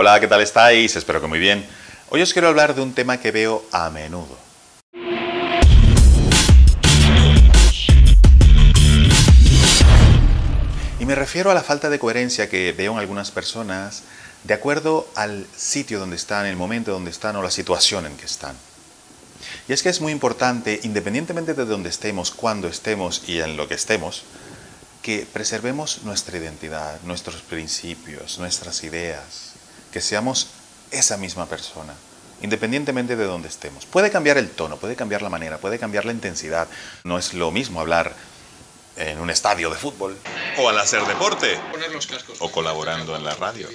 Hola, ¿qué tal estáis? Espero que muy bien. Hoy os quiero hablar de un tema que veo a menudo. Y me refiero a la falta de coherencia que veo en algunas personas de acuerdo al sitio donde están, el momento donde están o la situación en que están. Y es que es muy importante, independientemente de donde estemos, cuándo estemos y en lo que estemos, que preservemos nuestra identidad, nuestros principios, nuestras ideas, que seamos esa misma persona, independientemente de donde estemos. Puede cambiar el tono, puede cambiar la manera, puede cambiar la intensidad. No es lo mismo hablar en un estadio de fútbol o al hacer deporte o colaborando en la radio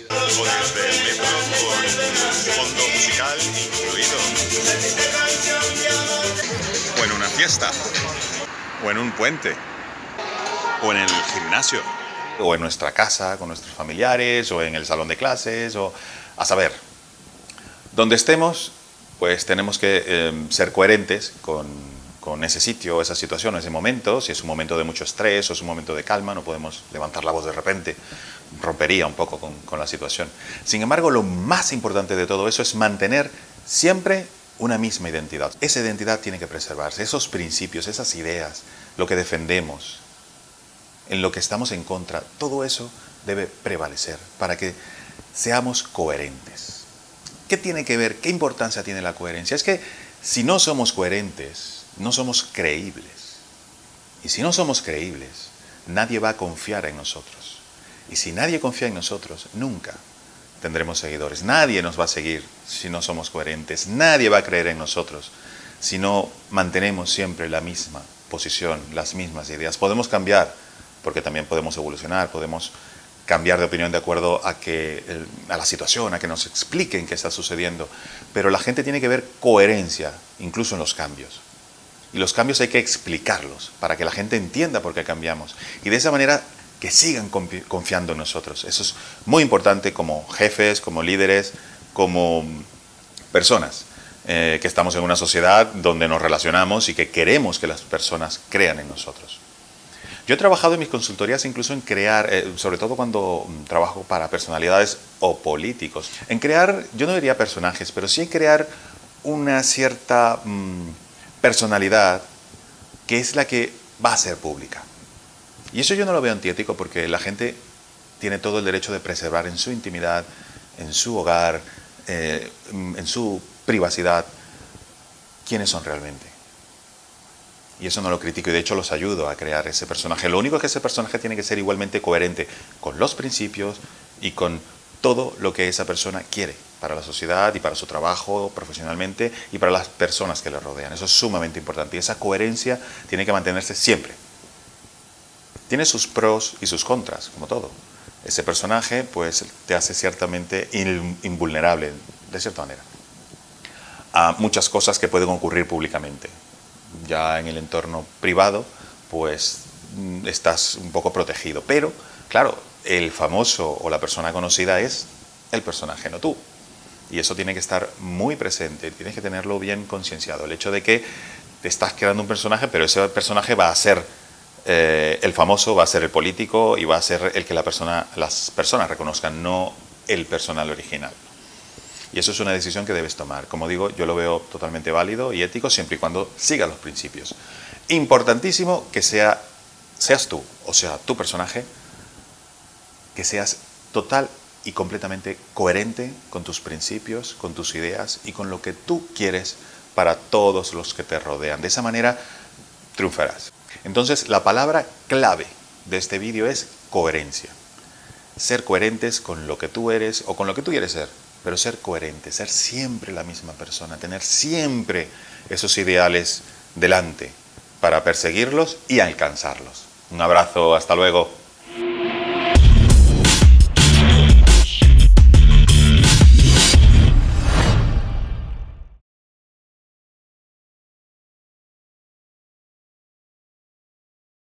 o en una fiesta o en un puente o en el gimnasio o en nuestra casa con nuestros familiares o en el salón de clases o a saber donde estemos pues tenemos que eh, ser coherentes con con ese sitio, esa situación, ese momento, si es un momento de mucho estrés o es un momento de calma, no podemos levantar la voz de repente, rompería un poco con, con la situación. Sin embargo, lo más importante de todo eso es mantener siempre una misma identidad. Esa identidad tiene que preservarse, esos principios, esas ideas, lo que defendemos, en lo que estamos en contra, todo eso debe prevalecer para que seamos coherentes. ¿Qué tiene que ver? ¿Qué importancia tiene la coherencia? Es que si no somos coherentes, no somos creíbles. Y si no somos creíbles, nadie va a confiar en nosotros. Y si nadie confía en nosotros, nunca tendremos seguidores. Nadie nos va a seguir si no somos coherentes. Nadie va a creer en nosotros si no mantenemos siempre la misma posición, las mismas ideas. Podemos cambiar, porque también podemos evolucionar, podemos cambiar de opinión de acuerdo a, que, a la situación, a que nos expliquen qué está sucediendo. Pero la gente tiene que ver coherencia, incluso en los cambios. Y los cambios hay que explicarlos para que la gente entienda por qué cambiamos. Y de esa manera que sigan confiando en nosotros. Eso es muy importante como jefes, como líderes, como personas eh, que estamos en una sociedad donde nos relacionamos y que queremos que las personas crean en nosotros. Yo he trabajado en mis consultorías incluso en crear, eh, sobre todo cuando mm, trabajo para personalidades o políticos, en crear, yo no diría personajes, pero sí en crear una cierta... Mm, personalidad que es la que va a ser pública. Y eso yo no lo veo antiético porque la gente tiene todo el derecho de preservar en su intimidad, en su hogar, eh, en su privacidad, quiénes son realmente. Y eso no lo critico y de hecho los ayudo a crear ese personaje. Lo único es que ese personaje tiene que ser igualmente coherente con los principios y con todo lo que esa persona quiere para la sociedad y para su trabajo profesionalmente y para las personas que le rodean. Eso es sumamente importante y esa coherencia tiene que mantenerse siempre. Tiene sus pros y sus contras, como todo. Ese personaje pues te hace ciertamente invulnerable, de cierta manera, a muchas cosas que pueden ocurrir públicamente. Ya en el entorno privado pues mm, estás un poco protegido, pero claro, el famoso o la persona conocida es el personaje, no tú. Y eso tiene que estar muy presente, tienes que tenerlo bien concienciado. El hecho de que te estás creando un personaje, pero ese personaje va a ser eh, el famoso, va a ser el político y va a ser el que la persona, las personas reconozcan, no el personal original. Y eso es una decisión que debes tomar. Como digo, yo lo veo totalmente válido y ético siempre y cuando siga los principios. Importantísimo que sea, seas tú, o sea, tu personaje, que seas total y completamente coherente con tus principios, con tus ideas y con lo que tú quieres para todos los que te rodean. De esa manera triunfarás. Entonces, la palabra clave de este vídeo es coherencia. Ser coherentes con lo que tú eres o con lo que tú quieres ser, pero ser coherente, ser siempre la misma persona, tener siempre esos ideales delante para perseguirlos y alcanzarlos. Un abrazo, hasta luego.